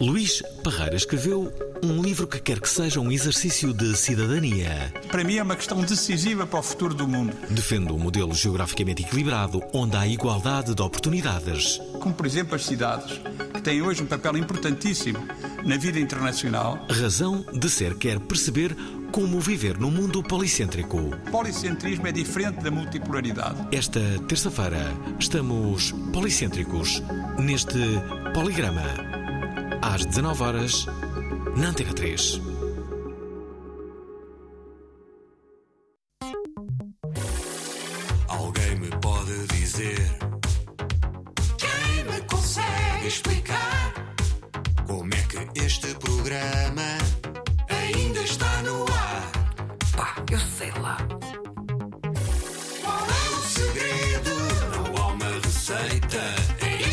Luís Parreira escreveu um livro que quer que seja um exercício de cidadania. Para mim é uma questão decisiva para o futuro do mundo. Defende um modelo geograficamente equilibrado onde há igualdade de oportunidades. Como, por exemplo, as cidades, que têm hoje um papel importantíssimo na vida internacional. Razão de ser quer perceber como viver num mundo policêntrico. O policentrismo é diferente da multipolaridade. Esta terça-feira estamos policêntricos neste Poligrama. Às 19 horas na Antena 3. Alguém me pode dizer? Quem me consegue explicar? Como é que este programa ainda está no ar? Pá, eu sei lá.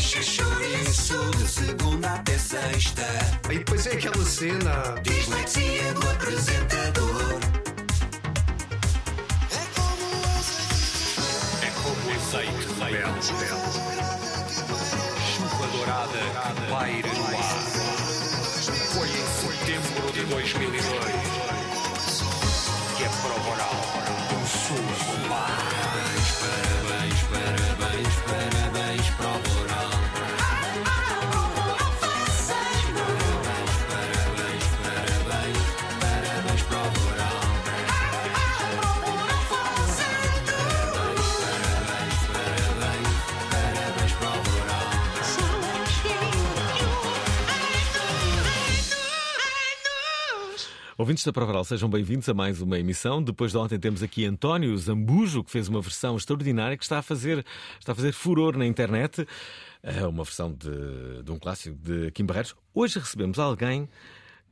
Chouriço de segunda até sexta. E depois é aquela cena. Dislexia do apresentador. É como o azeite rebelde. Chuva dourada que paira no ar. Foi em setembro de 2002 que a prova oral Ouvintes da Provaral, sejam bem-vindos a mais uma emissão. Depois de ontem temos aqui António Zambujo, que fez uma versão extraordinária que está a fazer, está a fazer furor na internet. É uma versão de, de um clássico de Kim Barreiros. Hoje recebemos alguém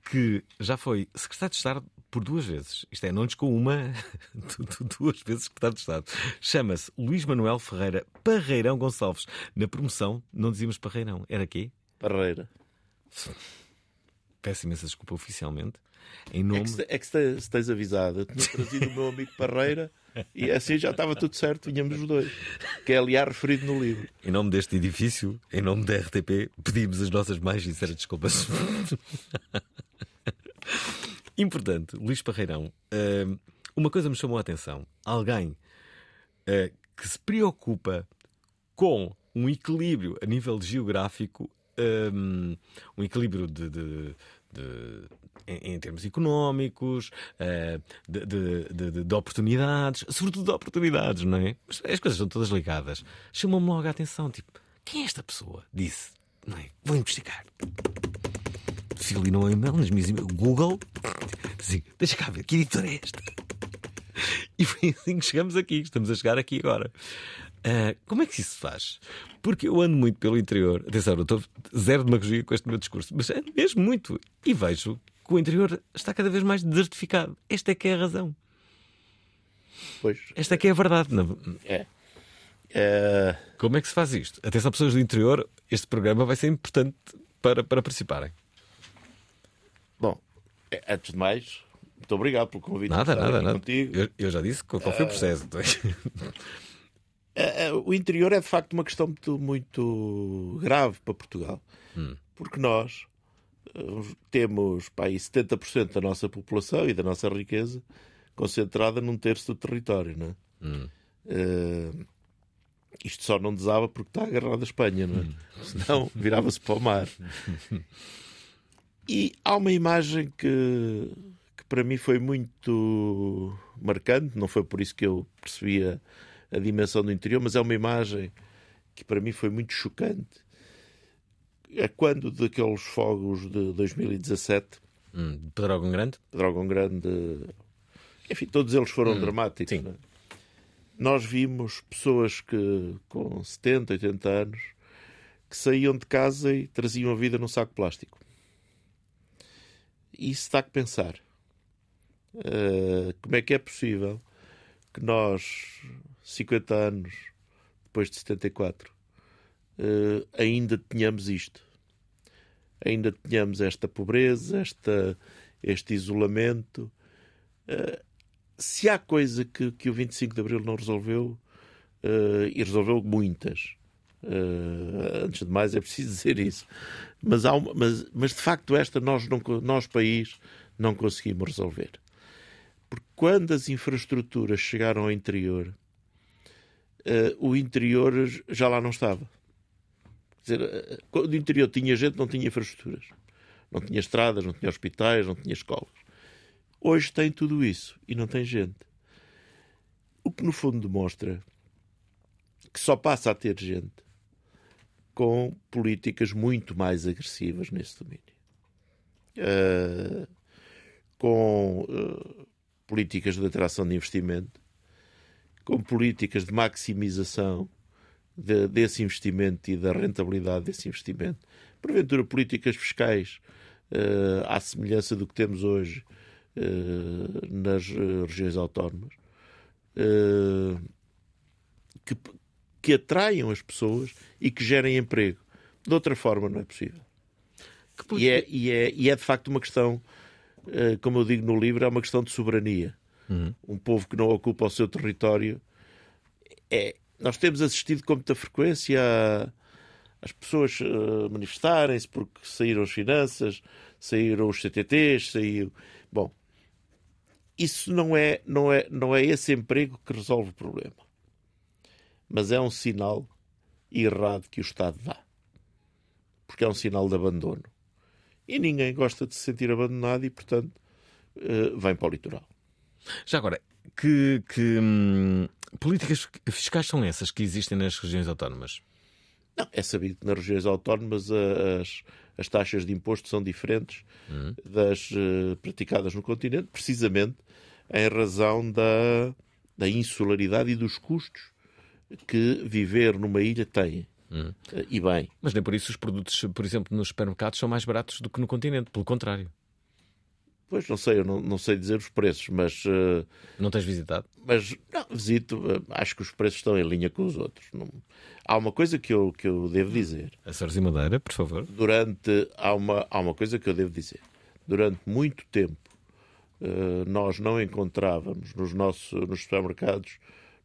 que já foi secretário de Estado por duas vezes. Isto é, não lhes com uma, du- du- duas vezes secretário de Estado. Chama-se Luís Manuel Ferreira Parreirão Gonçalves. Na promoção não dizíamos Parreirão. Era quê? Parreira. Peço imensa desculpa oficialmente. Em É nome... que, se- é que se, se tens avisado, eu tinha trazido o meu amigo Parreira e assim já estava tudo certo, vinhamos os dois. Que é aliás referido no livro. Em nome deste edifício, em nome da RTP, pedimos as nossas mais sinceras desculpas. Importante, Luís Parreirão, hum, uma coisa me chamou a atenção. Alguém eh, que se preocupa com um equilíbrio a nível geográfico, hum, um equilíbrio de, de- de- em, em termos económicos, eh, de, de- de- de- de oportunidades, sobretudo de oportunidades, não é? Mas As coisas estão todas ligadas. Chamou-me logo a atenção, tipo, quem é esta pessoa? Disse, não é? Vou investigar. Fui ali no e-mail, nas minhas Google, assim, deixa cá ver, que editora é esta? E foi assim que chegamos aqui, estamos a chegar aqui agora. Ah, como é que isso se faz? Porque eu ando muito pelo interior. Atenção, eu estou zero demagogia com este meu discurso, mas ando mesmo muito. E vejo que o interior está cada vez mais desertificado. Esta é que é a razão. Pois, Esta é que é a verdade. É. É, Como é que se faz isto? Atenção, pessoas do interior, este programa vai ser importante para, para participarem. bom, é, antes de mais, muito obrigado pelo convite. Nada, nada, nada. Contigo. Eu, eu já disse qual qual foi o processo. É, o interior é de facto uma questão muito, muito grave para Portugal. Porque nós eh, temos pá, aí 70% da nossa população e da nossa riqueza concentrada num terço do território. Não é? Eh, isto só não desaba porque está agarrado à Espanha, não é? Senão virava-se para o mar. E há uma imagem que, que para mim foi muito marcante, não foi por isso que eu percebia a dimensão do interior, mas é uma imagem que para mim foi muito chocante. É quando daqueles fogos de 2017, Hum, Pedrógão Grande? Dragão Grande, enfim, todos eles foram dramáticos. sim. não é? Nós vimos pessoas que com 70, 80 anos que saíam de casa e traziam a vida num saco de plástico. E isso dá que pensar. Eh, como é que é possível que nós, 50 anos depois de 74, eh, ainda tenhamos isto? Ainda tenhamos esta pobreza, esta, este isolamento. Eh, se há coisa que, que o 25 de Abril não resolveu, eh, e resolveu muitas, eh, antes de mais é preciso dizer isso, mas, uma- mas, mas de facto esta nós, não, nós, país, não conseguimos resolver. Porque quando as infraestruturas chegaram ao interior, o interior já lá não estava. Quer dizer, eh, quando o interior tinha gente, não tinha infraestruturas. Não tinha estradas, não tinha hospitais, não tinha escolas. Hoje tem tudo isso e não tem gente. O que no fundo demonstra que só passa a ter gente com políticas muito mais agressivas nesse domínio. Eh, com eh, políticas de atração de investimento, com políticas de maximização de- desse investimento e da rentabilidade desse investimento. Porventura, políticas fiscais eh, à semelhança do que temos hoje eh, nas eh, regiões autónomas, eh, que, que atraiam as pessoas e que gerem emprego. De outra forma, não é possível. E é, e, é, e é de facto uma questão, como eu digo no livro, é uma questão de soberania. Um povo que não ocupa o seu território. É, nós temos assistido com muita frequência as pessoas eh, manifestarem-se porque saíram as finanças, saíram os CTTs, saiu. Bom, isso não é, não é, não é esse emprego que resolve o problema. Mas é um sinal errado que o Estado dá. Porque é um sinal de abandono. E ninguém gosta de se sentir abandonado e, portanto, eh, vem para o litoral. Já agora, que, que, hum, políticas fiscais são essas que existem nas regiões autónomas? Não, é sabido que nas regiões autónomas as, as taxas de imposto são diferentes das eh, praticadas no continente, precisamente em razão da, da insularidade e dos custos que viver numa ilha tem. Eh, E bem, Mas nem por isso os produtos, por exemplo, nos supermercados são mais baratos do que no continente, pelo contrário. Pois não sei, eu não, não sei dizer os preços, mas, eh, Não tens visitado? mas não, visito, eh, acho que os preços estão em linha com os outros. Não- Há uma coisa que eu, que eu devo dizer. Açores e Madeira, por favor. durante há uma há uma coisa que eu devo dizer durante muito tempo eh, nós não encontrávamos nos nossos nos supermercados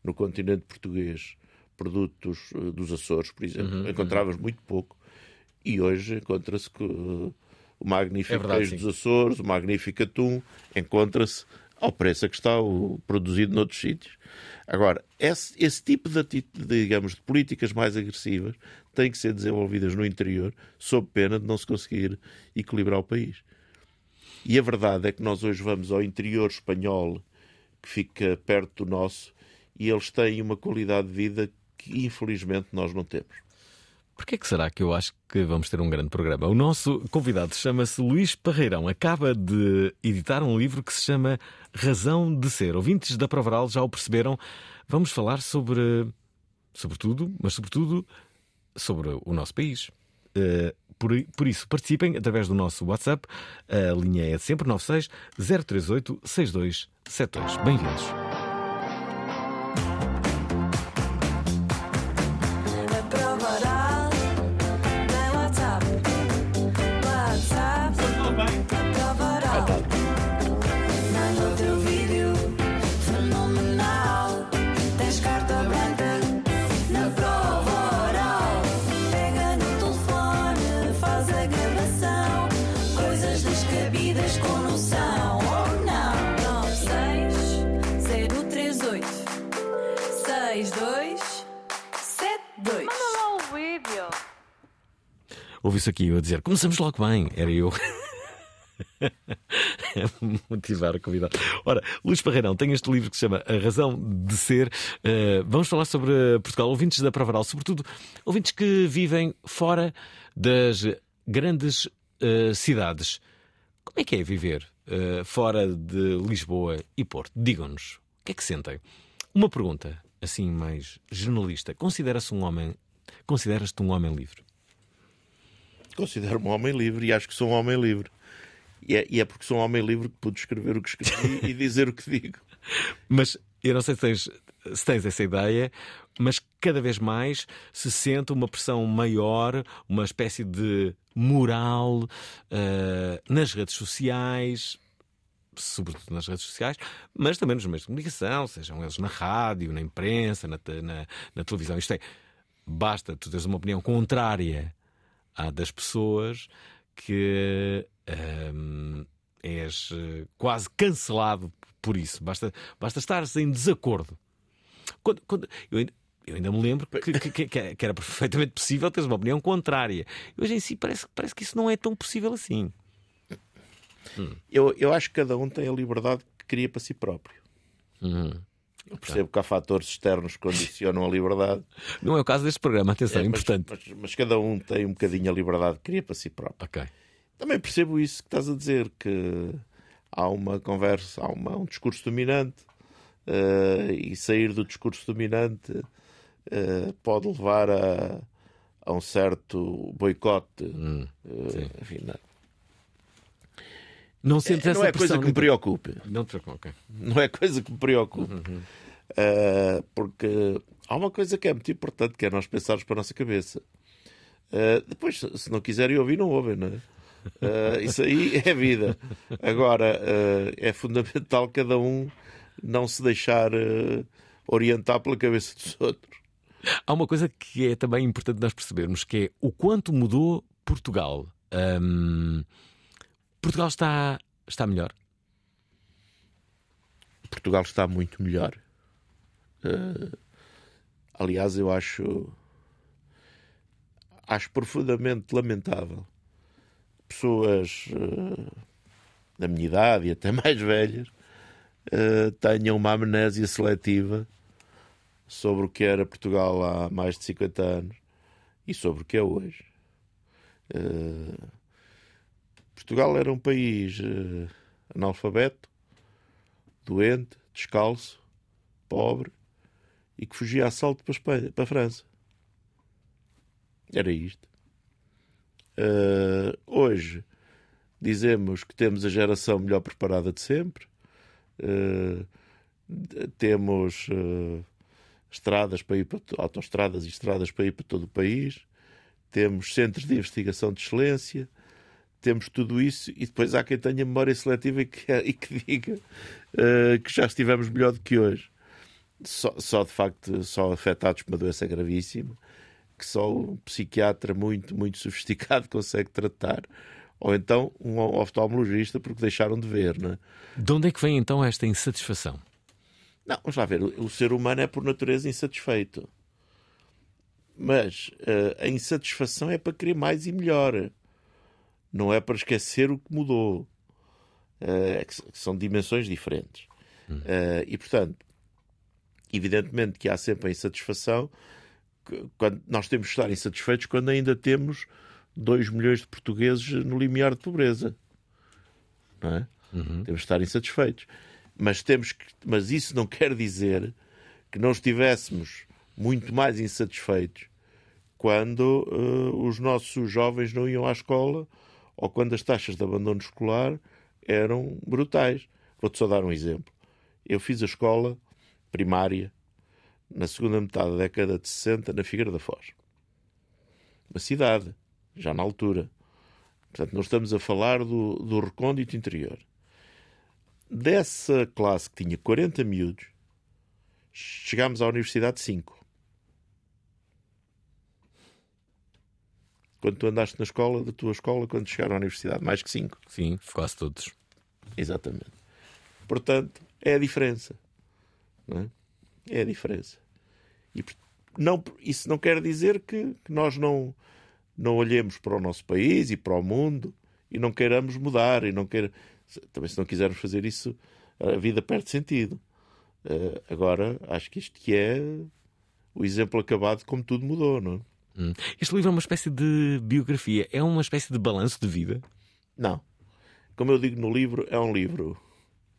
no continente português produtos dos Açores por exemplo encontrávamos muito pouco e hoje encontra-se que eh, o magnífico É verdade, queijo sim. dos Açores o magnífico atum encontra-se ao preço a que está o produzido noutros sítios Agora, esse, esse tipo de, digamos, de políticas mais agressivas têm que ser desenvolvidas no interior, sob pena de não se conseguir equilibrar o país. E a verdade é que nós hoje vamos ao interior espanhol, que fica perto do nosso, e eles têm uma qualidade de vida que infelizmente nós não temos. Porquê que será que eu acho que vamos ter um grande programa? O nosso convidado chama-se Luís Parreirão. Acaba de editar um livro que se chama Razão de Ser. Ouvintes da Provaral já o perceberam. Vamos falar sobre, sobre tudo, mas sobretudo sobre o nosso país. Eh, por, por isso, participem através do nosso WhatsApp. A linha é sempre 96 038 6272. Bem-vindos. Vídeo. Ouvi isso aqui eu a dizer: começamos logo bem. Era eu. Motivar a convidar. Ora, Luís Parreirão tem este livro que se chama A Razão de Ser. Uh, vamos falar sobre Portugal. Ouvintes da Provaral, sobretudo ouvintes que vivem fora das grandes uh, cidades. Como é que é viver uh, fora de Lisboa e Porto? Digam-nos, o que é que sentem? Uma pergunta, assim mais jornalista. Considera-se um homem. Consideras-te um homem livre? Considero-me um homem livre e acho que sou um homem livre. E é, e é porque sou um homem livre que pude escrever o que escrevi e dizer o que digo. Mas eu não sei se tens, se tens essa ideia, mas cada vez mais se sente uma pressão maior, uma espécie de moral uh, nas redes sociais, sobretudo nas redes sociais, mas também nos meios de comunicação, sejam eles na rádio, na imprensa, na, na, na televisão. Isto é, basta tu teres uma opinião contrária à das pessoas que um, és eh, quase cancelado por isso. Basta, basta estares em desacordo. Quando, quando, eu, ainda, eu ainda me lembro que, que, que, era perfeitamente possível teres uma opinião contrária. Hoje em si parece, parece que isso não é tão possível assim. Hum. Eu, eu acho que cada um tem a liberdade que cria para si próprio. Uhum. Eu percebo que há fatores externos que condicionam a liberdade. Não é o caso deste programa, atenção, É, é, mas- importante. Mas, mas cada um tem um bocadinho a liberdade que cria para si próprio. Ok. Também percebo isso que estás a dizer, que há uma conversa, há uma- um discurso dominante eh, e sair do discurso dominante eh, pode levar a, a um certo boicote. Hum, eh, enfim, não, Não sentes É, essa não é pressão, coisa que me preocupe. Não te preocupes, ok. Não é coisa que me preocupe. Eh, porque há uma coisa que é muito importante, que é nós pensarmos para a nossa cabeça. Eh, depois, se- não quiserem ouvir, não ouvem, não é? Eh, isso aí é vida. Agora, é fundamental cada um não se deixar orientar pela cabeça dos outros. Há uma coisa que é também importante nós percebermos, que é o quanto mudou Portugal. Hum, Portugal está, está melhor? Portugal está muito melhor. Eh, aliás, eu acho acho profundamente lamentável pessoas eh, da minha idade e até mais velhas eh, tenham uma amnésia seletiva sobre o que era Portugal há mais de 50 anos e sobre o que é hoje. Eh, Portugal era um país eh, analfabeto, doente, descalço, pobre e que fugia a salto para a, Espanha, para a França. Era isto. Eh, hoje dizemos que temos a geração melhor preparada de sempre. D- temos eh, estradas para ir para to- autoestradas e estradas para ir para todo o país. Temos centros de investigação de excelência. Temos tudo isso e depois há quem tenha memória seletiva e que, e que diga eh, que já estivemos melhor do que hoje. Só, só de facto, só afetados por uma doença gravíssima que só um psiquiatra muito, muito sofisticado consegue tratar. Ou então um oftalmologista porque deixaram de ver, não é? De onde é que vem então esta insatisfação? Não, vamos lá ver. O o ser humano é por natureza insatisfeito. Mas eh, a insatisfação é para querer mais e melhor. Não é para esquecer o que mudou. É que são dimensões diferentes. Eh, e, portanto, evidentemente que há sempre a insatisfação. Quando nós temos que estar insatisfeitos quando ainda temos 2 milhões de portugueses no limiar de pobreza. Não é? Temos que estar insatisfeitos. Mas, temos que, mas isso não quer dizer que não estivéssemos muito mais insatisfeitos quando eh, os nossos jovens não iam à escola ou quando as taxas de abandono escolar eram brutais. Vou-te só dar um exemplo. Eu fiz a escola primária na segunda metade da década de 60 na Figueira da Foz. Uma cidade, já na altura. Portanto, não estamos a falar do, do recôndito interior. Dessa classe que tinha 40 miúdos, chegámos à universidade 5. Quando tu andaste na escola, da tua escola, quando chegaram à universidade, mais que 5. Sim, quase todos. Exatamente. Portanto, é a diferença. Não é? é a diferença. E não, isso não quer dizer que, que nós não, não olhemos para o nosso país e para o mundo e não queiramos mudar e não queira... também se não quisermos fazer isso a vida perde sentido. Uh, agora acho que isto que é o exemplo acabado como tudo mudou, não é? Hum. Este livro é uma espécie de biografia, é uma espécie de balanço de vida? Não. Como eu digo no livro, é um livro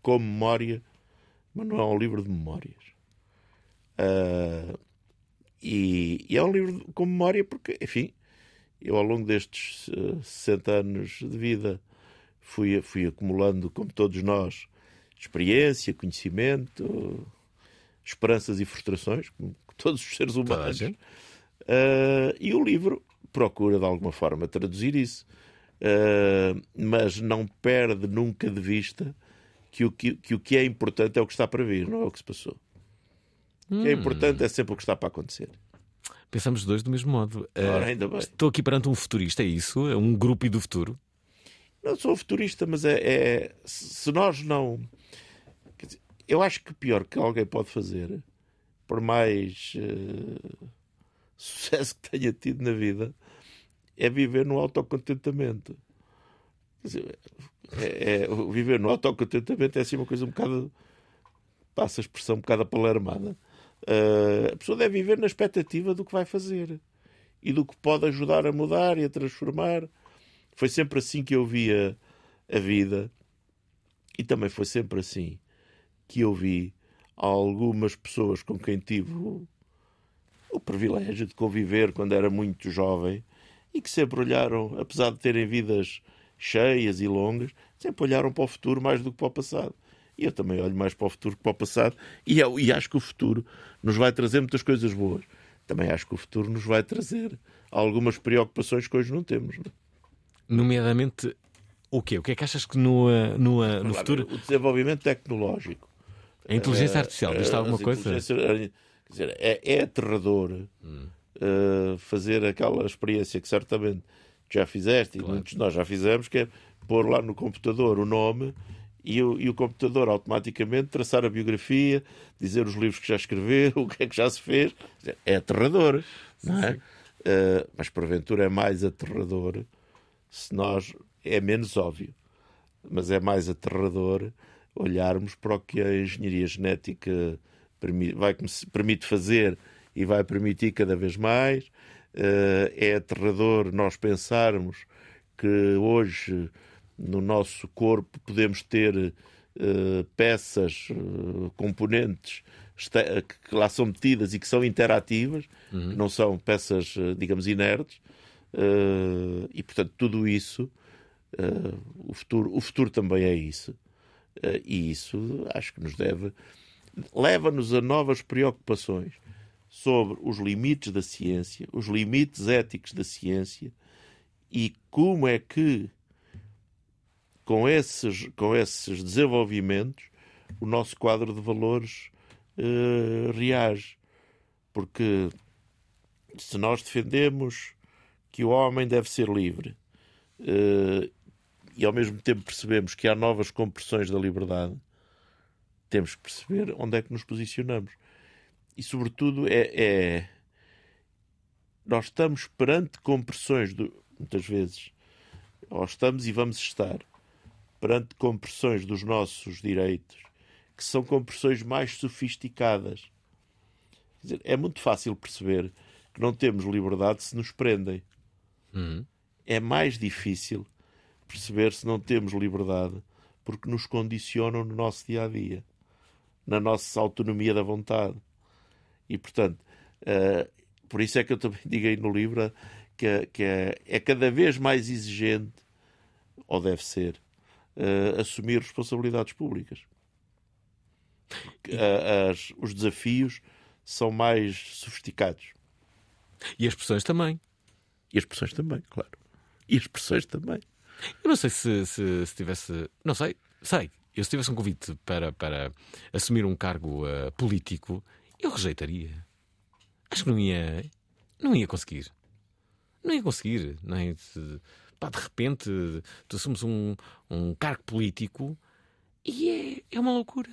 com memória, mas não é um livro de memórias. Uh, e, e, é um livro com memória porque, enfim, eu ao longo destes uh, 60 anos de vida fui, fui acumulando, como todos nós, experiência, conhecimento, esperanças e frustrações, como todos os seres humanos. Uh, e o livro procura, de alguma forma, traduzir isso. Uh, mas não perde nunca de vista que o que, que o que é importante é o que está para vir, não é o que se passou. O que é Hum. importante é sempre o que está para acontecer. Pensamos dois do mesmo modo. Uh, Ora, ainda bem. Estou aqui perante um futurista, é isso? É um grupo do futuro? Não sou futurista, mas é, é- se nós não. dizer, eu acho que pior que alguém pode fazer, por mais eh, sucesso que tenha tido na vida, é viver no autocontentamento. É, é- viver no autocontentamento é assim uma coisa um bocado. passa a expressão um bocado apalermada. Eh, a pessoa deve viver na expectativa do que vai fazer e do que pode ajudar a mudar e a transformar. Foi sempre assim que eu via a vida e também foi sempre assim que eu vi algumas pessoas com quem tive o, privilégio de conviver quando era muito jovem e que sempre olharam, apesar de terem vidas cheias e longas, sempre olharam para o futuro mais do que para o passado. E eu também olho mais para o futuro que para o passado e, eu- e acho que o futuro nos vai trazer muitas coisas boas. Também acho que o futuro nos vai trazer algumas preocupações que hoje não temos. não é? Nomeadamente, o quê? O que é que achas que no, uh, no, uh, no futuro. O desenvolvimento tecnológico. A inteligência Eh, artificial, diz eh, alguma coisa? Quer dizer, é, é aterrador eh, fazer aquela experiência que certamente já fizeste e muitos de nós já fizemos, que é pôr lá no computador o nome e o, e o computador automaticamente traçar a biografia, dizer os livros que já escreveu, o que é que já se fez. É aterrador, não é? Eh, mas porventura é mais aterrador se nós. É menos óbvio, mas é mais aterrador olharmos para o que a engenharia genética vai, permite fazer e vai permitir cada vez mais. Eh, é aterrador nós pensarmos que hoje no nosso corpo podemos ter eh, peças, eh, componentes que lá são metidas e que são interativas, que não são peças, digamos, inertes. Eh, e portanto, tudo isso, eh, o, futuro, o futuro também é isso. Eh, e isso acho que nos deve. Leva-nos a novas preocupações sobre os limites da ciência, os limites éticos da ciência e como é que, com esses, com esses desenvolvimentos, o nosso quadro de valores eh, reage. Porque se nós defendemos que o homem deve ser livre eh, e ao mesmo tempo percebemos que há novas compressões da liberdade, temos que perceber onde é que nos posicionamos. E, sobretudo, é, é- nós estamos perante compressões, do- muitas vezes, ou estamos e vamos estar perante compressões dos nossos direitos, que são compressões mais sofisticadas. Dizer, é muito fácil perceber que não temos liberdade se nos prendem. Uhum. É mais difícil perceber se não temos liberdade porque nos condicionam no nosso dia a dia, na nossa autonomia da vontade. E, portanto, eh, por isso é que eu também digo aí no livro que, que é, é cada vez mais exigente, ou deve ser, eh, assumir responsabilidades públicas. Eh, as- os desafios são mais sofisticados. E as pessoas também. E as pessoas também, claro. E as pessoas também. Eu não sei se, se, se tivesse. Não sei, sei. Eu se tivesse um convite para, para assumir um cargo eh, político, eu rejeitaria. Acho que não ia. Não ia conseguir. Não ia conseguir. Não pá, de repente, tu assumes um, um cargo político e é, é uma loucura.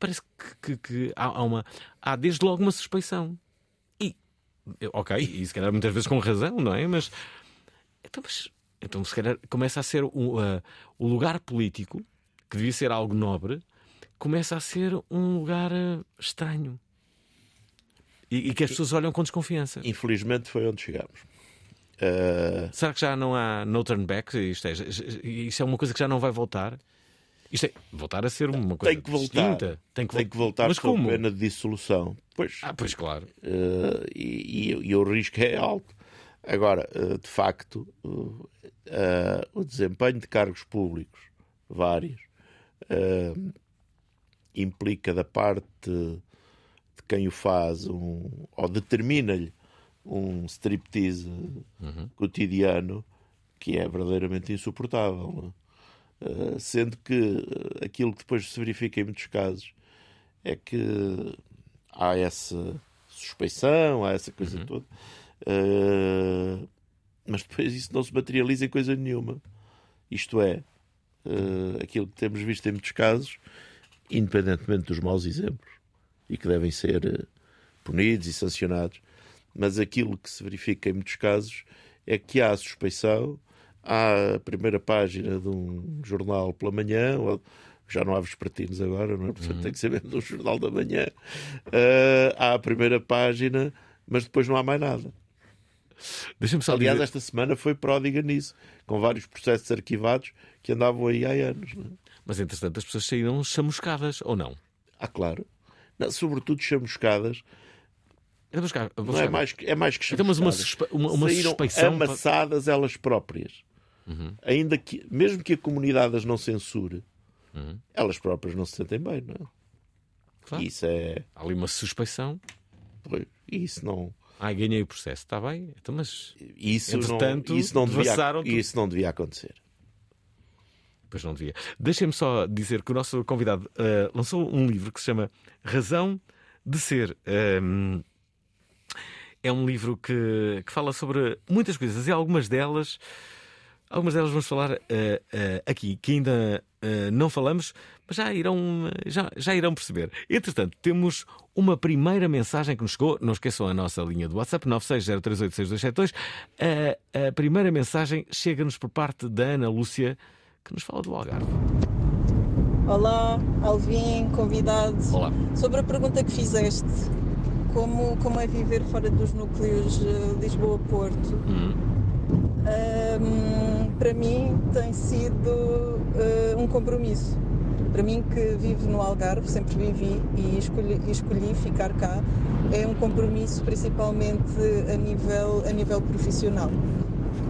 Parece que, que- que há, há uma. Há desde logo uma suspeição. E. Ok, e se calhar muitas vezes com razão, não é? Mas. Então, mas Então, se calhar, começa a ser um, uh, o lugar político, que devia ser algo nobre, começa a ser um lugar uh, estranho. E, e que as pessoas olham com desconfiança. Infelizmente foi onde chegámos. Uh, Será que já não há no turn back? Isto é, isto é uma coisa que já não vai voltar? Isto é voltar a ser uma coisa tem que voltar. distinta. Tem que, tem que voltar Mas com como? pena de dissolução. Pois, Ah, pois claro. Uh, e, e- e o risco é alto. Agora, uh, de facto, uh, o desempenho de cargos públicos, vários, uh, implica da parte de quem o faz um, ou determina-lhe um striptease cotidiano que é verdadeiramente insuportável. Uh, sendo que uh, aquilo que depois se verifica em muitos casos é que há essa suspeição, há essa coisa toda, Uh, mas depois isso não se materializa em coisa nenhuma. Isto é, uh, aquilo que temos visto em muitos casos, independentemente dos maus exemplos, e que devem ser uh, punidos e sancionados, mas aquilo que se verifica em muitos casos é que há a suspeição, há a primeira página de um jornal pela manhã, ou- já não há vespertinos agora, não é? Portanto, tem que ser mesmo um jornal da manhã. Uh, há a primeira página, mas depois não há mais nada. Aliás, dizer. esta semana foi pródiga nisso, com vários processos arquivados que andavam aí há anos. Não é? Mas entretanto as pessoas saíram chamuscadas, ou não? Ah, claro. Não, sobretudo chamuscadas. Vou buscar- vou Não buscar. é mais, que- é mais que Então, mas uma chamuscadas. suspe- uma- uma Saíram suspeição amassadas elas próprias. Uhum. Ainda que, mesmo que a comunidade as não censure, Uhum. elas próprias não se sentem bem, não é? Claro. Isso é. Há ali uma suspeição. pois, Isso não. Ai, ganhei o processo, está bem? Então, mas Isso Entretanto, não, isso não, devia, isso não devia acontecer. Pois não devia. Deixem-me só dizer que o nosso convidado eh, lançou um livro que se chama Razão de Ser. Ehm, é um livro que, que fala sobre muitas coisas e algumas delas. Algumas delas vamos falar eh, eh, aqui, que ainda não falamos, mas já irão, já, já irão perceber. Entretanto, temos uma primeira mensagem que nos chegou. Não esqueçam a nossa linha do WhatsApp, 960386272. A, a primeira mensagem chega-nos por parte da Ana Lúcia, que nos fala do Algarve. Olá, Alvin, convidado. Olá. Sobre a pergunta que fizeste, como, como é viver fora dos núcleos eh, Lisboa-Porto? Ahm, para mim tem sido eh, um compromisso. Para mim que vivo no Algarve, sempre vivi e escolhi, escolhi ficar cá, é um compromisso principalmente a nível, a nível profissional.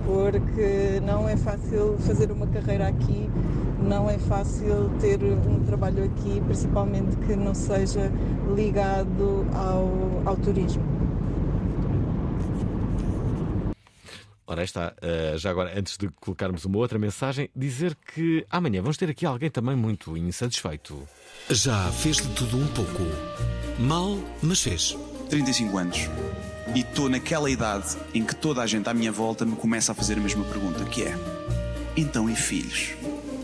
Porque não é fácil fazer uma carreira aqui, não é fácil ter um trabalho aqui, principalmente que não seja ligado ao, ao turismo. Ora, está. eh, já agora, antes de colocarmos uma outra mensagem, dizer que amanhã vamos ter aqui alguém também muito insatisfeito. Já fez de tudo um pouco. Mal, mas fez. 35 anos. E estou naquela idade em que toda a gente à minha volta me começa a fazer a mesma pergunta, que é: então e filhos?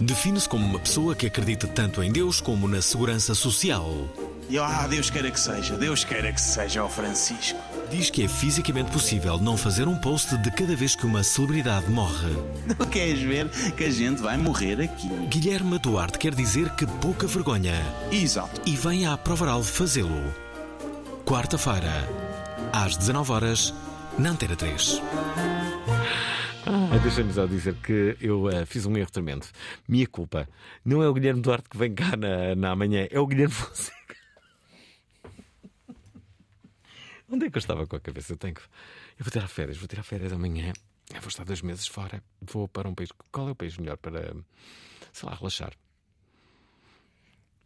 Define-se como uma pessoa que acredita tanto em Deus como na segurança social. E ah, Deus queira que seja, Deus queira que seja o Francisco. Diz que é fisicamente possível não fazer um post de cada vez que uma celebridade morre. Não queres ver que a gente vai morrer aqui? Guilherme Duarte quer dizer que pouca vergonha. Exato. E vem à Provaral fazê-lo. Quarta-feira, às 19 horas na Antena 3. Ah, Deixa-me só dizer que eu eh, fiz um erro tremendo. Minha culpa. Não é o Guilherme Duarte que vem cá na, na manhã, é o Guilherme Fonseca. Onde é que eu estava com a cabeça? Eu tenho que. Eu vou tirar férias, vou tirar férias amanhã. Eu vou estar dois meses fora. Vou para um país. Qual é o país melhor para, sei lá, relaxar?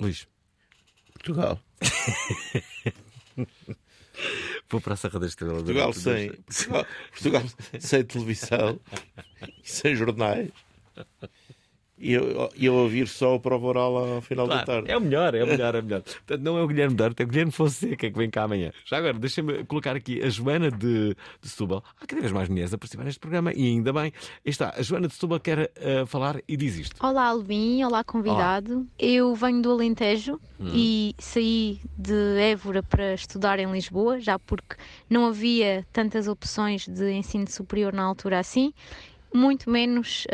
Luís. Portugal. Vou para a Serra da Estrela. Portugal sem, Portugal, Portugal sem televisão e sem jornais. E eu, eu ouvir só o prova oral ao final Claro, da tarde. É o melhor, é o melhor, é o melhor. Portanto, não é o Guilherme Duarte, é o Guilherme Fonseca que vem cá amanhã. Já agora, deixa-me colocar aqui a Joana de, de Setúbal. Há cada vez mais mulheres a participar neste programa e ainda bem. Aí está, a Joana de Setúbal quer eh, falar e diz isto. Olá, Albin. Olá, convidado. Eu venho do Alentejo Hum. e saí de Évora para estudar em Lisboa, já porque não havia tantas opções de ensino superior na altura assim. Muito menos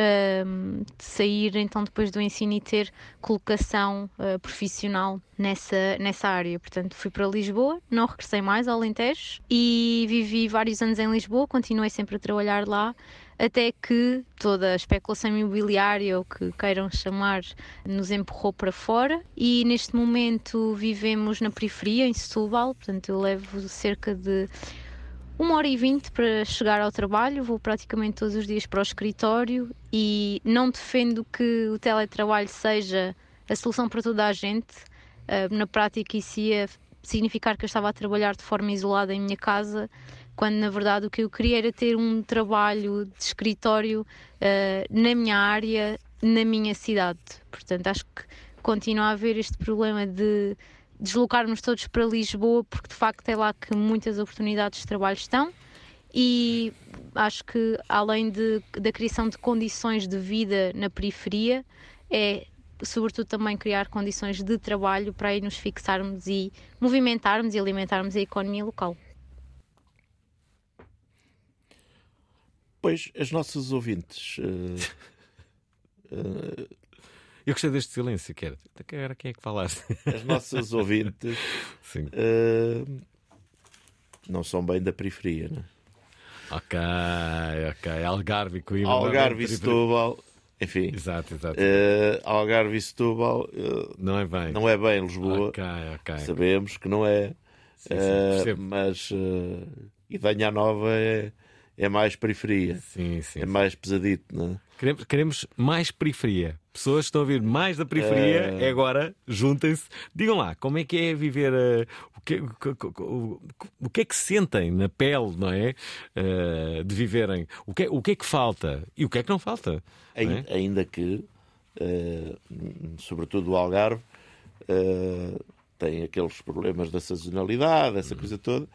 de sair então depois do ensino e ter colocação ah, profissional nessa, nessa área. Portanto, fui para Lisboa, não regressei mais ao Alentejo e vivi vários anos em Lisboa, continuei sempre a trabalhar lá, até que toda a especulação imobiliária, ou que queiram chamar, nos empurrou para fora e neste momento vivemos na periferia, em Setúbal, portanto eu levo cerca de uma hora e vinte para chegar ao trabalho, vou praticamente todos os dias para o escritório e não defendo que o teletrabalho seja a solução para toda a gente. Uh, na prática, isso ia significar que eu estava a trabalhar de forma isolada em minha casa, quando na verdade o que eu queria era ter um trabalho de escritório uh, na minha área, na minha cidade. Portanto, acho que continua a haver este problema de deslocarmos todos para Lisboa, porque de facto é lá que muitas oportunidades de trabalho estão. E acho que, além de, da criação de condições de vida na periferia, é sobretudo também criar condições de trabalho para aí nos fixarmos e movimentarmos e alimentarmos a economia local. Pois, as nossas ouvintes. eh, eh, Eu gostei deste silêncio, que era. "Então, Era quem é que falaste? as nossas ouvintes Sim. eh, não são bem da periferia, né? Ok, ok. Algarve, Coimbra. Algarve e não é? Setúbal, enfim. Exato, exato. eh, Algarve e Setúbal eh, Não é bem. não é bem Lisboa. Ok, ok. Sabemos que não é. Sim, sim, mas uh, Idanha Nova é, é mais periferia. Sim, sim. É mais pesadito, não é? Queremos, queremos mais periferia. Pessoas que estão a ouvir mais da periferia, Eh. é agora, juntem-se. Digam lá, como é que é viver. eh, o, que, o, que- o- o que é que sentem na pele, não é? Eh, de viverem. O que, é- o que é que falta? E o que é que não falta? não é? Ai- Ainda que, eh, sobretudo o Algarve, tem aqueles problemas da sazonalidade, essa coisa toda.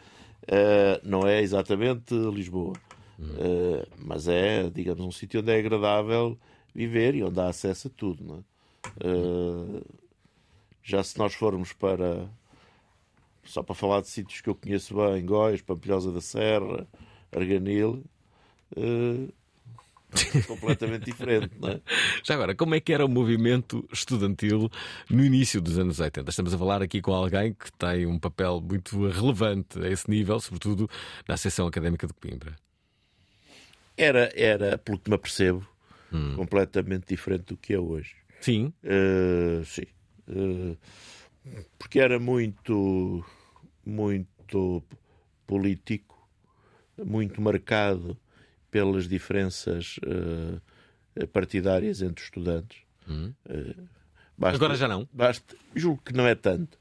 Não é exatamente Lisboa, Hum. Eh, mas é, digamos, um sítio onde é agradável viver e onde há acesso a tudo. É? Eh, já se nós formos para. Só para falar de sítios que eu conheço bem, Góis, Pampilhosa da Serra, Arganil, eh, completamente diferente, não é? Já agora, como é que era o movimento estudantil no início dos anos 80? Estamos a falar aqui com alguém que tem um papel muito relevante a esse nível, sobretudo na Associação Académica de Coimbra. Era, era, pelo que me apercebo, completamente diferente do que é hoje. Sim. Eh, sim. Eh, porque era muito, muito político, muito marcado pelas diferenças eh, partidárias entre os estudantes. Eh, basta- Agora já não? Basta, julgo que não é tanto.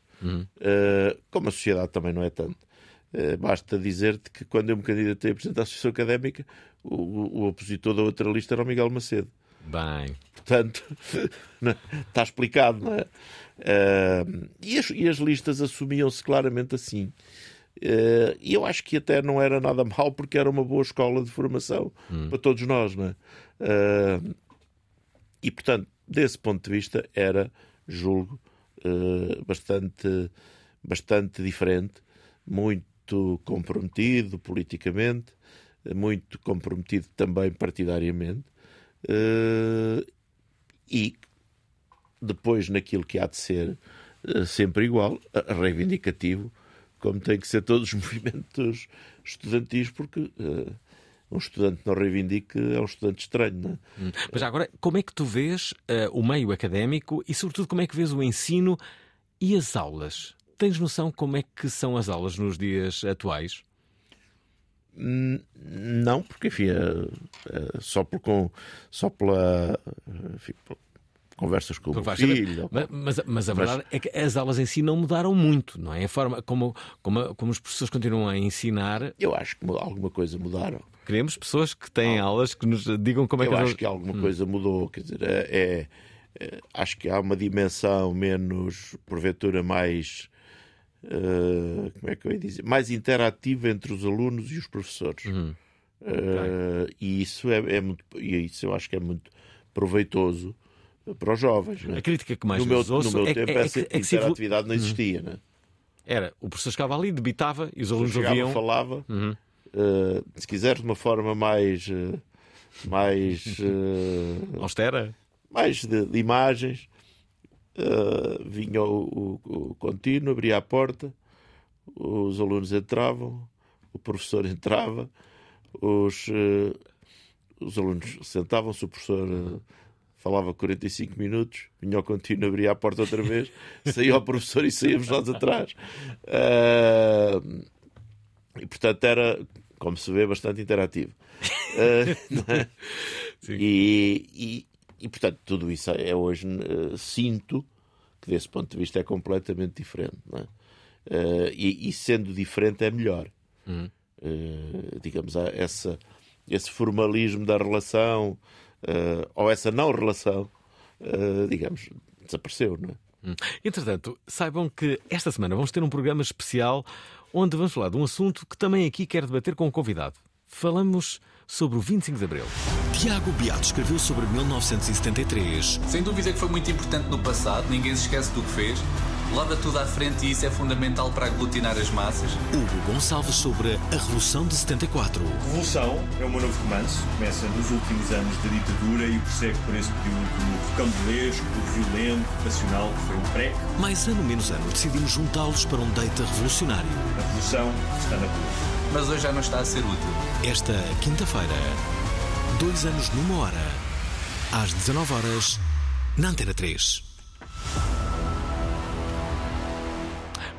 Eh, como a sociedade também não é tanto. Eh, basta dizer-te que quando eu me candidatei a presidente da Associação Académica, o, o opositor da outra lista era o Miguel Macedo. Bem. Portanto, está explicado, não é? Eh, e, as, e as listas assumiam-se claramente assim. Eh, E eu acho que até não era nada mal, porque era uma boa escola de formação para todos nós, não é? Eh, E, portanto, desse ponto de vista, era, julgo, bastante, bastante diferente, muito comprometido politicamente, eh, muito comprometido também partidariamente, eh, e depois naquilo que há de ser eh, sempre igual, reivindicativo, como tem que ser todos os movimentos estudantis, porque um estudante não reivindica é um estudante estranho, não é? Mas já agora, como é que tu vês eh, o meio académico e, sobretudo, como é que vês o ensino e as aulas? Tens noção como é que são as aulas nos dias atuais? N- Não, porque enfim, é- é só, por, com, só pela enfim, conversas com o Porque saber. filho. Mas, mas- mas a Mas- verdade é que as aulas em si não mudaram muito, não é? A forma como, como, como os professores continuam a ensinar. Eu acho que alguma coisa mudaram. Queremos pessoas que têm aulas que nos digam como é eu que as acho que alguma Hum. coisa mudou. Quer dizer, é, é- é- acho que há uma dimensão menos, porventura, mais. Eh, como é que eu ia dizer? Mais interativa entre os alunos e os professores. Uhum. Eh, E isso é, é muito. E isso eu acho que é muito proveitoso para os jovens. é? A crítica que mais no meu, no meu é- tempo é- é essa que- é que interatividade não existia, não é? Era, o professor chegava ali, debitava e os alunos chegava, ouviam. falava, Uhum. eh, se quiseres, de uma forma mais, eh, mais eh, Austera? mais de, de imagens. Eh, vinha o, o, o contínuo, abria a porta, os alunos entravam, o professor entrava, os, eh, os alunos sentavam-se, o professor eh, falava 45 minutos, vinha ao contínuo, abria a porta outra vez, saía o professor e saíamos nós atrás. E portanto era, como se vê, bastante interativo. É? e, e, e, portanto tudo isso é hoje eh, sinto que desse ponto de vista é completamente diferente. Não é? Eh, e, e sendo diferente é melhor. Uhum. Eh, digamos, essa, esse formalismo da relação eh, ou essa não relação, digamos, desapareceu, não é? Hum. Entretanto, saibam que esta semana vamos ter um programa especial onde vamos falar de um assunto que também aqui quero debater com o convidado. Falamos sobre o 25 de Abril. Tiago Beato escreveu sobre 1973. Sem dúvida que foi muito importante no passado, ninguém se esquece do que fez. Leva tudo à frente e isso é fundamental para aglutinar as massas. Hugo Gonçalves sobre a Revolução de 74. Revolução é o meu novo romance. Começa nos últimos anos da ditadura e prossegue por esse período candilesco, violento, passional, que foi o PREC. Mais ano menos ano, decidimos juntá-los para um date revolucionário. A revolução está na rua. Mas hoje já não está a ser útil. Esta quinta-feira, dois anos numa hora, às 19 horas, na Antena 3.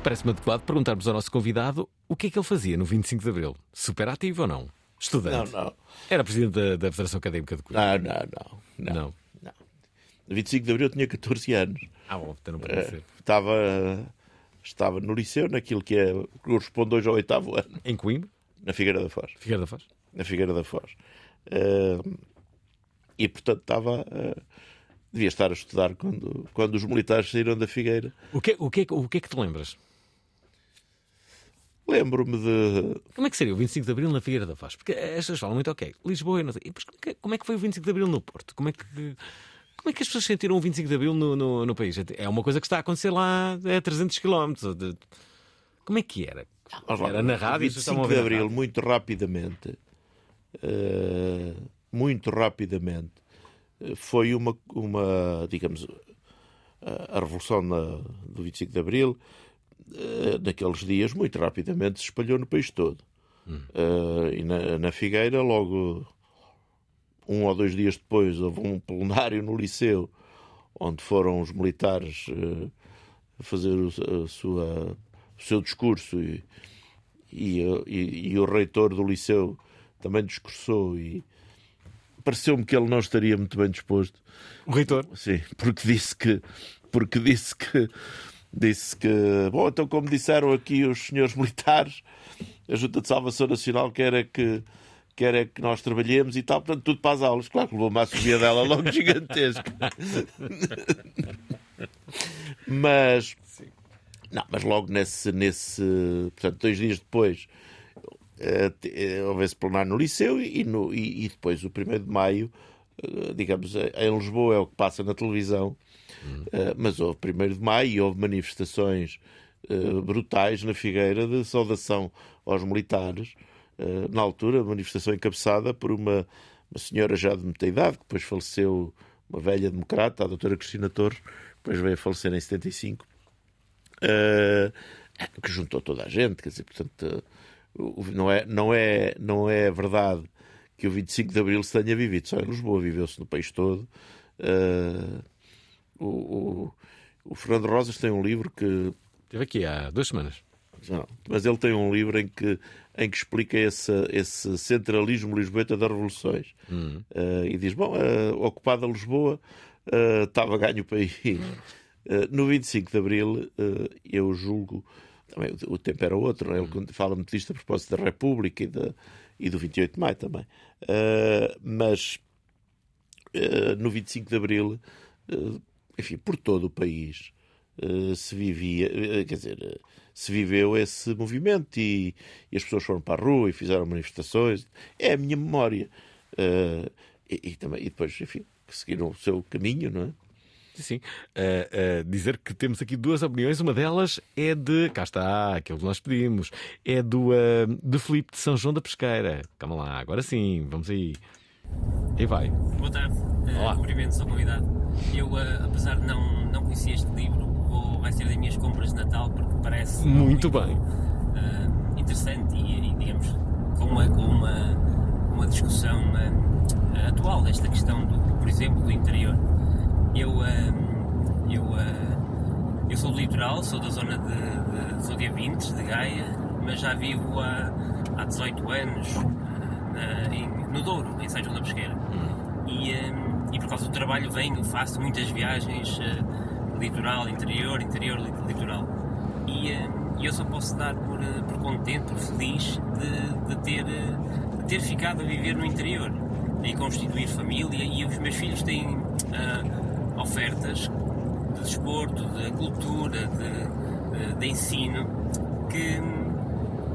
Parece-me adequado perguntarmos ao nosso convidado o que é que ele fazia no 25 de Abril. Super ativo ou não? Estudante? Não, não. Era presidente da, da Federação Académica de Coimbra? Não, não, não. Não. No 25 de Abril eu tinha 14 anos. Ah, bom, então não pode Eh, ser. Estava, estava no liceu, naquilo que é, corresponde hoje ao oitavo ano. Em Coimbra? Na Figueira da Foz. Figueira da Foz? Na Figueira da Foz. Eh, e, portanto, estava... eh, devia estar a estudar quando, quando os militares saíram da Figueira. O que, o, que, é que- o que é que te lembras? Lembro-me de... Como é que seria o 25 de Abril na Figueira da Foz? Porque as pessoas falam muito, ok, Lisboa e não sei. Como é que- como é que foi o 25 de Abril no Porto? Como é que, como é que as pessoas sentiram o 25 de Abril no, no, no país? É uma coisa que está a acontecer lá a 300 km. De... Como é que era? Era na rádio? vocês estavam 25 a de Abril, muito rapidamente, muito rapidamente, eh, foi uma, uma digamos, a, revolução na- do 25 de Abril, eh, naqueles dias, muito rapidamente se espalhou no país todo. Eh, e na, na Figueira, logo um ou dois dias depois, houve um plenário no Liceu, onde foram os militares eh, fazer o, sua, o seu discurso e, e, e- e o reitor do liceu também discursou e pareceu-me que ele não estaria muito bem disposto. O reitor? Sim, porque disse que porque disse que disse que bom, então como disseram aqui os senhores militares, a Junta de Salvação Nacional quer é que quer é que nós trabalhemos e tal, portanto, tudo para as aulas. Claro que levou uma subida dela logo gigantesca. mas não, mas logo nesse, nesse portanto, dois dias depois houve esse plenário no Liceu e, no, e, e depois o 1 de Maio, eh, digamos, eh, em Lisboa é o que passa na televisão, eh, mas houve 1 de Maio e houve manifestações eh, brutais na Figueira de saudação aos militares, eh, na altura, manifestação encabeçada por uma, uma senhora já de muita idade, que depois faleceu, uma velha democrata, a doutora Cristina Torres, depois veio a falecer em 75, eh, que juntou toda a gente, quer dizer, portanto, eh, não é, não, é, não é verdade que o 25 de Abril se tenha vivido só em Lisboa, viveu-se no país todo. Eh, o, o, o Fernando Rosas tem um livro que. Teve aqui há duas semanas. Não, mas ele tem um livro em que, em que explica esse, esse centralismo lisboeta das revoluções. Hum. Eh, e diz: Bom, eh, ocupada Lisboa, estava ganho o país. Eh, no 25 de Abril, eu julgo. Também o, o tempo era outro, não é? ele fala muito disto a propósito da República e, da, e do 28 de Maio também. Eh, mas eh, no 25 de Abril, eh, enfim, por todo o país se vivia, quer dizer, se viveu esse movimento e, e as pessoas foram para a rua e fizeram manifestações. É a minha memória. E, e também, e depois, enfim, seguiram o seu caminho, não é? Sim, sim. Eh, eh, dizer que temos aqui duas opiniões. Uma delas é de. Cá está, aquilo que nós pedimos. É do eh, de Filipe de São João da Pesqueira. Calma lá, agora sim, vamos aí. E vai. Boa tarde, uh, cumprimentos ao convidado. Eu, uh, apesar de não, não conhecer este livro, vou, vai ser das minhas compras de Natal porque parece Muito bem. uh, interessante e, e, digamos, com uma, com uma, uma discussão uh, atual desta questão, do, por exemplo, do interior. Eu, uh, eu, uh, eu sou do litoral, sou da zona de, de sou de Avintes, de Gaia, mas já vivo há, há 18 anos uh, na- em- no Douro, em São João da Pesqueira. E, um, e por causa do trabalho venho, faço muitas viagens uh, litoral, interior, interior, li- litoral. E, e eu só posso dar por, por contente, por feliz de, de ter, de ter ficado a viver no interior e constituir família. E os meus filhos têm uh, ofertas de desporto, de cultura, de, de- de ensino que,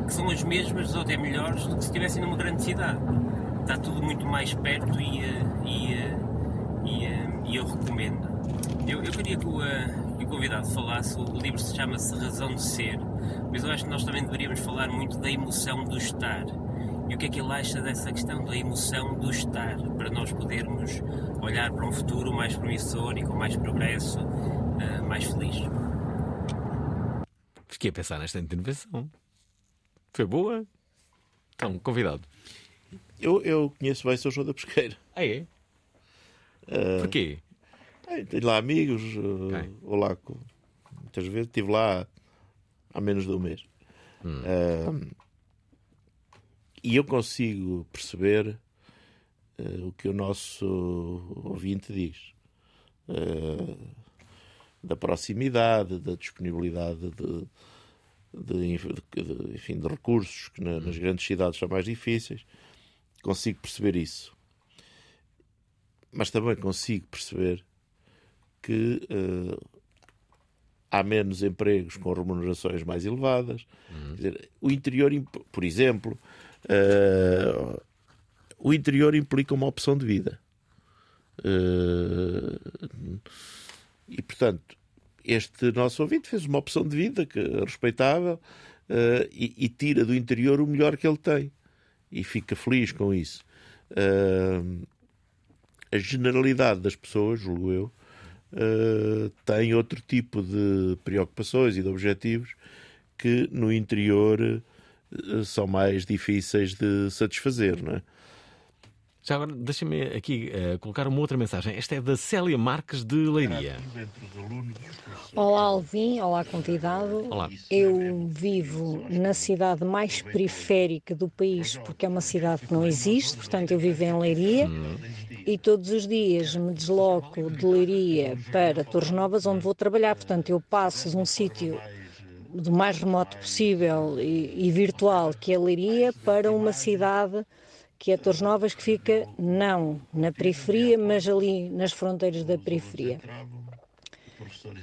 que são as mesmas ou até melhores do que se estivessem numa grande cidade. Está tudo muito mais perto e, eh, e, eh, e, eh, e eu recomendo. Eu, eu queria que o, eh, que o convidado falasse, o livro se chama-se Razão de Ser, mas eu acho que nós também deveríamos falar muito da emoção do estar. E o que é que ele acha dessa questão da emoção do estar, para nós podermos olhar para um futuro mais promissor e com mais progresso, eh, mais feliz. Fiquei a pensar nesta intervenção. Foi boa? Então, convidado. Eu, eu conheço bem São João da Pesqueira. Ah, é? Uh, Porquê? eh, Tenho lá amigos, uh, vou lá com- muitas vezes, estive lá há menos de um mês. Uh, e eu consigo perceber uh, o que o nosso ouvinte diz. Uh, da proximidade, da disponibilidade de, de, de- enfim, de recursos que na- nas grandes cidades são mais difíceis. Consigo perceber isso. Mas também consigo perceber que eh, há menos empregos com remunerações mais elevadas. Quer dizer, o interior, por exemplo, eh, o interior implica uma opção de vida. Eh, e, portanto, este nosso ouvinte fez uma opção de vida que é respeitável eh, e, e tira do interior o melhor que ele tem e fica feliz com isso. A generalidade das pessoas, julgo eu, tem outro tipo de preocupações e de objetivos que no interior são mais difíceis de satisfazer, não é? Já agora, deixa-me aqui eh, colocar uma outra mensagem. Esta é da Célia Marques de Leiria. Olá, Alvin. Olá, convidado. Olá. Eu vivo na cidade mais periférica do país, porque é uma cidade que não existe, portanto, eu vivo em Leiria. E todos os dias me desloco de Leiria para Torres Novas, onde vou trabalhar. Portanto, eu passo de um sítio do mais remoto possível e, e virtual, que é Leiria, para uma cidade que é Torres Novas, que fica não na periferia, mas ali nas fronteiras da periferia.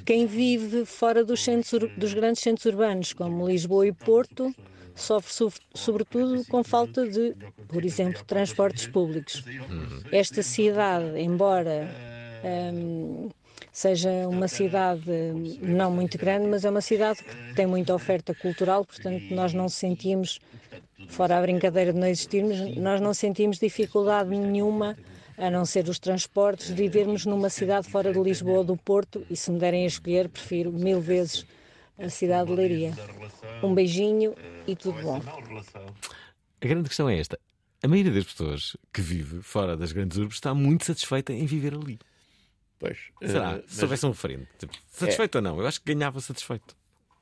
Quem vive fora dos, centros, dos grandes centros urbanos, como Lisboa e Porto, sofre so- sobretudo com falta de, por exemplo, transportes públicos. Esta cidade, embora hum, seja uma cidade não muito grande, mas é uma cidade que tem muita oferta cultural, portanto, nós não sentimos, fora a brincadeira de não existirmos, nós não sentimos dificuldade nenhuma a não ser os transportes, de vivermos numa cidade fora de Lisboa ou do Porto, e se me derem a escolher, prefiro mil vezes a cidade de Leiria. Um beijinho e tudo bom. A grande questão é esta. A maioria das pessoas que vive fora das grandes urbes está muito satisfeita em viver ali. Pois. Será? eh, Se houvesse um referendo. Tipo, satisfeito ou não? Eu acho que ganhava satisfeito.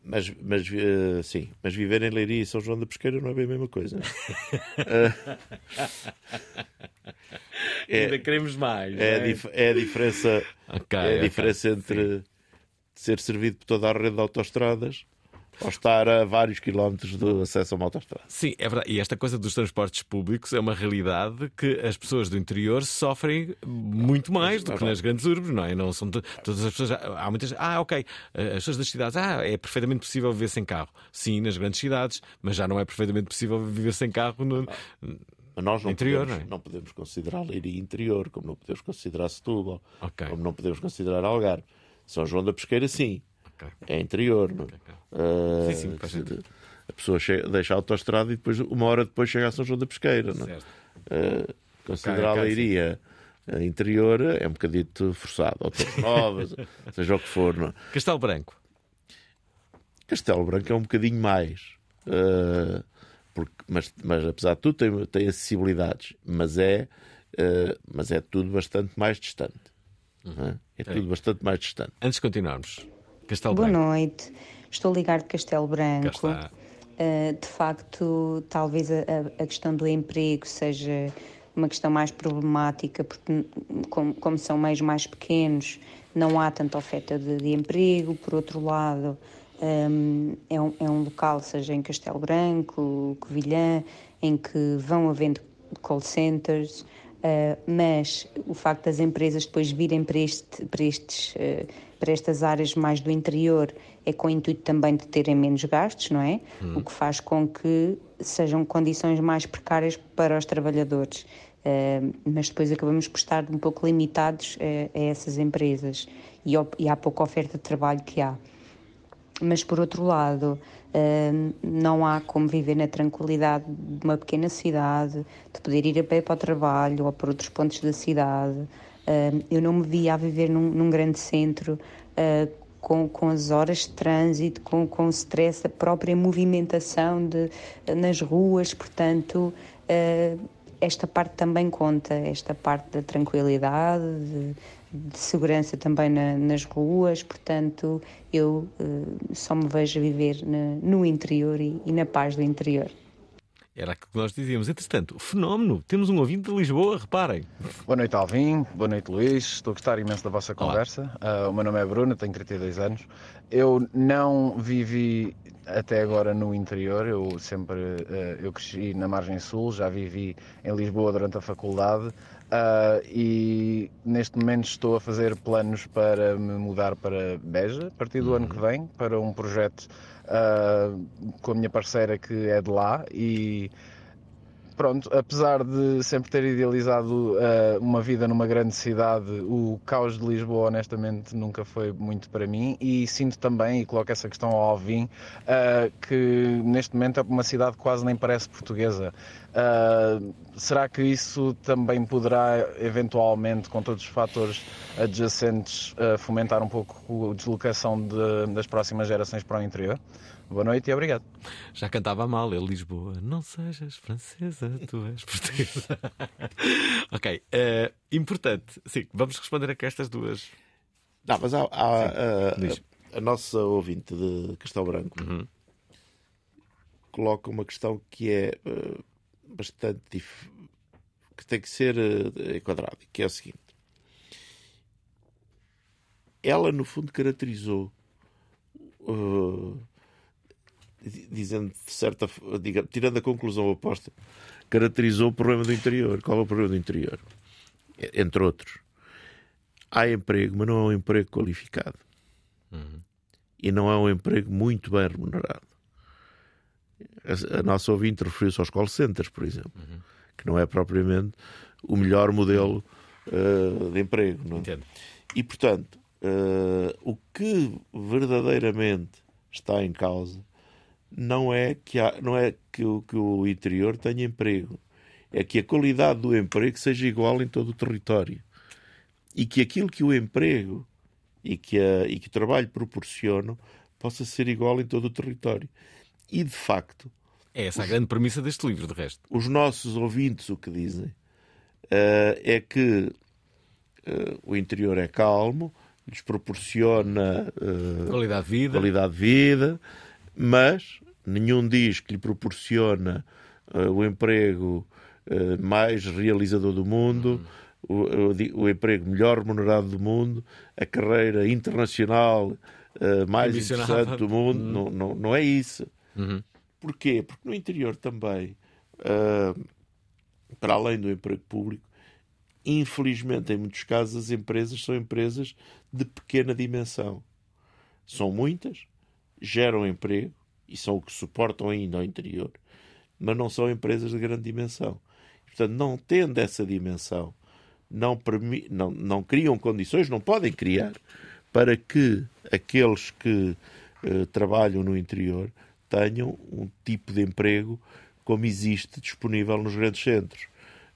Mas, mas eh, sim, mas viver em Leiria e São João da Pesqueira não é bem a mesma coisa. Eh, Ainda queremos mais. É, é? dif- é a diferença, Ok, é a ok, diferença entre ser servido por toda a rede de autoestradas ou estar a vários quilómetros do acesso a uma autoestrada. Sim, é verdade. E esta coisa dos transportes públicos é uma realidade que as pessoas do interior sofrem muito mais do que nas grandes urbes, não é? Não são to- todas as pessoas. Há muitas. Ah, ok. As pessoas das cidades. Ah, é perfeitamente possível viver sem carro. Sim, nas grandes cidades, mas já não é perfeitamente possível viver sem carro no, Mas nós não, interior, podemos, não é? não podemos considerar Leiria interior, como não podemos considerar Setúbal, Ok. como não podemos considerar Algarve. São João da Pesqueira, sim. É interior. Não? Ah, Sim, sim, faz se- sentido. a pessoa chega, deixa a autoestrada e depois, uma hora depois chega a São João da Pesqueira. Não? é? Ah, considerar a. Leiria eh, interior é um bocadito forçado. Ou Novas, seja o que for. Não? é? Castelo Branco. Castelo Branco é um bocadinho mais. eh, porque, mas, mas apesar de tudo tem, tem acessibilidades. Mas é, eh, mas é tudo bastante mais distante. não é? É tudo bastante mais distante. Antes de continuarmos, Castelo Boa Branco. noite. Estou ligado de Castelo Branco. Uh, de facto, talvez a, a- a questão do emprego seja uma questão mais problemática, porque, n- como, como são meios mais pequenos, não há tanta oferta de, de emprego. Por outro lado, um, é, um, é um local, seja em Castelo Branco, Covilhã, em que vão havendo call centers. Uh, mas o facto das empresas depois virem para, este, para, estes, uh, para estas áreas mais do interior é com o intuito também de terem menos gastos, não é? Hum. O que faz com que sejam condições mais precárias para os trabalhadores. Uh, mas depois acabamos por estar um pouco limitados a essas empresas e, e há pouca oferta de trabalho que há mas por outro lado não há como viver na tranquilidade de uma pequena cidade, de poder ir a pé para o trabalho ou para outros pontos da cidade. Eu não me via a viver num, num grande centro uh, com, com as horas de trânsito, com, com o stress, a própria movimentação de, nas ruas, portanto. uh, esta parte também conta, esta parte da tranquilidade, de, de segurança também na- nas ruas, portanto, eu eh, só me vejo a viver na- no interior e, e na paz do interior. Era aquilo que nós dizíamos. Entretanto, fenómeno. Temos um ouvinte de Lisboa, reparem. Boa noite, Alvin. Boa noite, Luís. Estou a gostar imenso da vossa conversa. Ah, o meu nome é Bruno, tenho 32 anos. Eu não vivi até agora no interior. Eu sempre ah, eu cresci na margem sul, já vivi em Lisboa durante a faculdade. Ah, e neste momento estou a fazer planos para me mudar para Beja a partir do ano que vem para um projeto ah, com a minha parceira que é de lá e pronto, apesar de sempre ter idealizado eh, uma vida numa grande cidade, o caos de Lisboa, honestamente, nunca foi muito para mim. E sinto também, e coloco essa questão ao Alvin, eh, que neste momento é uma cidade que quase nem parece portuguesa. Eh, será que isso também poderá, eventualmente, com todos os fatores adjacentes, fomentar um pouco a deslocação de- das próximas gerações para o interior? Boa noite e obrigado. Já cantava mal, ele Lisboa. Não sejas francesa, tu és portuguesa. ok, eh, importante. Sim, vamos responder a estas duas. Não, mas há, há, Sim, a, a- a nossa ouvinte de Castelo Branco coloca uma questão que é eh, bastante dif... que tem que ser eh, enquadrada, que é o seguinte. Ela, no fundo, caracterizou eh, di- dizendo de certa diga- tirando a conclusão oposta, caracterizou o problema do interior. Qual é o problema do interior? Entre outros, há emprego, mas não é um emprego qualificado. E não é um emprego muito bem remunerado. A, a nossa ouvinte referiu-se aos call centers, por exemplo, que não é propriamente o melhor modelo eh, de emprego. Não é? E, portanto, eh, o que verdadeiramente está em causa não é que, há, não é que, o, que o interior tenha emprego, é que a qualidade do emprego seja igual em todo o território e que aquilo que o emprego e que, a, e que o trabalho proporcionam possa ser igual em todo o território. E de facto, É essa a grande premissa deste livro, de resto. os nossos ouvintes o que dizem eh, é que eh, o interior é calmo, lhes proporciona eh, Qualidade de vida. qualidade de vida, mas nenhum diz que lhe proporciona eh, o emprego eh, mais realizador do mundo, o, o di- o emprego melhor remunerado do mundo, a carreira internacional eh, mais interessante do mundo. Não, não, não é isso. Uhum. Porquê? Porque no interior também, para além do emprego público, infelizmente, em muitos casos, as empresas são empresas de pequena dimensão. São muitas, geram emprego e são o que suportam ainda ao interior, mas não são empresas de grande dimensão. Portanto, não tendo essa dimensão, não, não, não criam condições, não podem criar, para que aqueles que eh, trabalham no interior tenham um tipo de emprego como existe disponível nos grandes centros.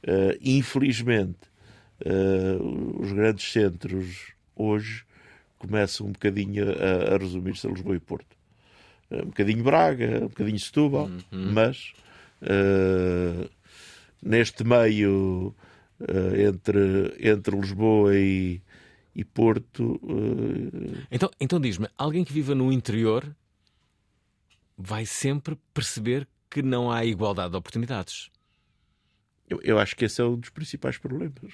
Uh, infelizmente, uh, os grandes centros hoje começam um bocadinho a, a resumir-se a Lisboa e Porto. Uh, um bocadinho Braga, um bocadinho Setúbal, Uhum. mas uh, neste meio uh, entre, entre Lisboa e, e Porto. uh, Então, então diz-me, alguém que viva no interior vai sempre perceber que não há igualdade de oportunidades. eu, eu acho que esse é um dos principais problemas.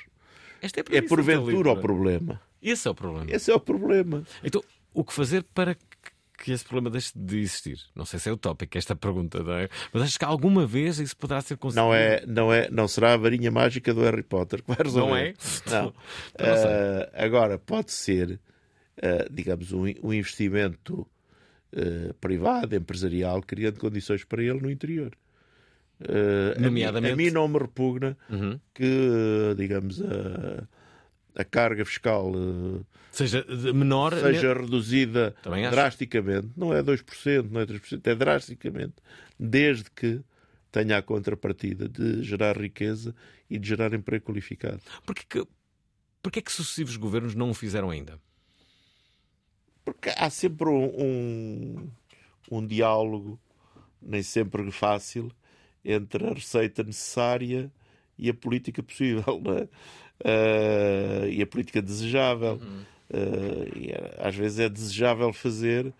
Esta é, É porventura o problema. Esse é o problema. Esse é o problema. Então, o que fazer para que- esse problema deixe de existir? Não sei se é utópico esta pergunta, não é? Mas acho que alguma vez isso poderá ser conseguido. Não é, não é, não será a varinha mágica do Harry Potter que vai resolver. Não é? Não. Ah, agora pode ser, ah, digamos, um, um investimento ah, privado, empresarial, criando condições para ele no interior. Ah, a mim- Nomeadamente? a mim, não me repugna Uhum. que, digamos, a, a carga fiscal ah, Seja menor. seja reduzida Também acho. drasticamente. Não é 2%, não é 3%, é drasticamente. Desde que tenha a contrapartida de gerar riqueza e de gerar emprego qualificado. Porquê que, porquê que sucessivos governos não o fizeram ainda? Porque há sempre um, um, um diálogo, nem sempre fácil, entre a receita necessária e a política possível, não é? Ah, e a política desejável. Ah, e é- às vezes é desejável fazer,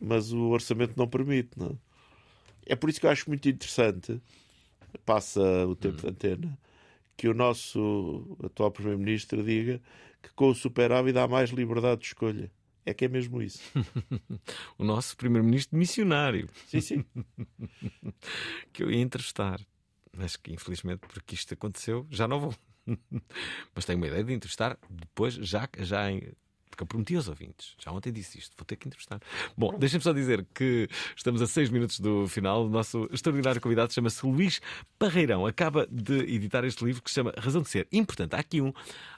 mas o orçamento não permite. Não é? É por isso que eu acho muito interessante, passa o tempo de antena, que o nosso atual Primeiro-Ministro diga que com o superávit há mais liberdade de escolha. É que é mesmo isso. o nosso primeiro-ministro missionário. Sim, sim. que eu ia entrevistar. Mas que infelizmente, porque isto aconteceu, já não vou. Mas tenho uma ideia de entrevistar depois, já, já em. Porque eu prometi aos ouvintes, já ontem disse isto, vou ter que entrevistar. Bom, deixem-me só dizer que estamos a seis minutos do final. O nosso extraordinário convidado chama-se Luís Parreirão. Acaba de editar este livro que se chama Razão de Ser. Importante, há aqui um,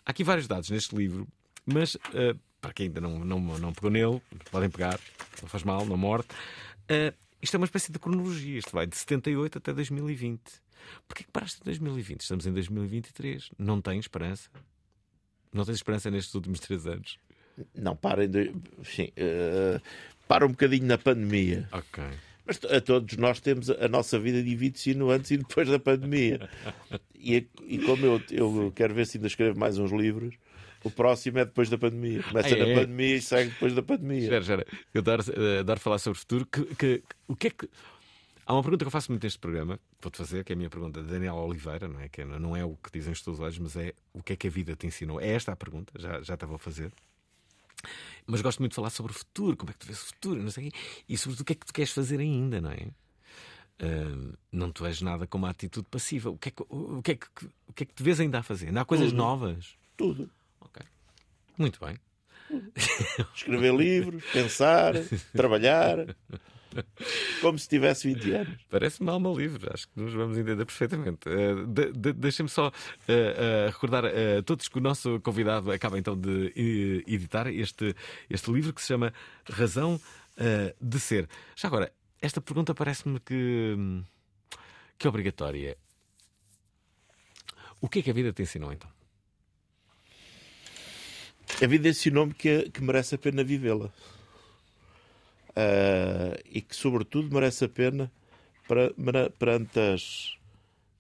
há aqui vários dados neste livro, mas eh, para quem ainda não, não, não pegou nele, podem pegar, não faz mal, não morde. Eh, isto é uma espécie de cronologia. Isto vai de 78 até 2020. Porquê que paraste em 2020? Estamos em 2023. Não tens esperança? Não tens esperança nestes últimos três anos? Não, parem de. Enfim, eh, para um bocadinho na pandemia. Ok. Mas a todos nós temos a nossa vida divide-se no antes e depois da pandemia. E, e como eu, eu quero ver se ainda escrevo mais uns livros, o próximo é depois da pandemia. Começa Ah, é? na pandemia e segue depois da pandemia. Espera, espera. Eu adoro, eh, adoro falar sobre o futuro. Que, que- o que é que. Há uma pergunta que eu faço muito neste programa, vou-te fazer, que é a minha pergunta, de Daniela Oliveira, não é? Que não é o que dizem os teus olhos, mas é o que é que a vida te ensinou. É esta a pergunta, já, já estava a fazer. Mas gosto muito de falar sobre o futuro, como é que tu vês o futuro, não sei e sobretudo o que é que tu queres fazer ainda, não é? Ah, não te vejo nada com uma atitude passiva. O que, é que, o, que é que, o que é que te vês ainda a fazer? Ainda há coisas Tudo. novas? Tudo. Muito bem. Escrever livros, pensar, trabalhar. Como se tivesse 20 anos. Parece-me alma livre, acho que nos vamos entender perfeitamente. Uh, de- de- Deixem-me só uh, uh, recordar a todos que o nosso convidado acaba então de eh, editar este, este livro que se chama Razão de Ser. Já agora, esta pergunta parece-me que, que é obrigatória. O que é que a vida te ensinou então? A vida ensinou-me que, que merece a pena vivê-la. Ah, e que, sobretudo, merece a pena para, para- perante as-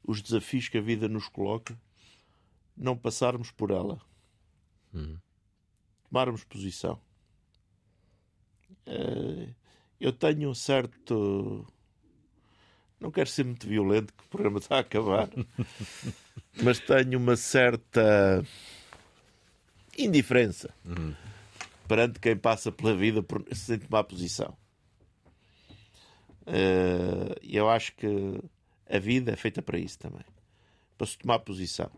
os desafios que a vida nos coloca, não passarmos por ela. Tomarmos posição. Ah, eu tenho um certo. Não quero ser muito violento, que o programa está a acabar, mas tenho uma certa indiferença perante quem passa pela vida por, sem tomar posição. E eu acho que a vida é feita para isso também para se tomar posição,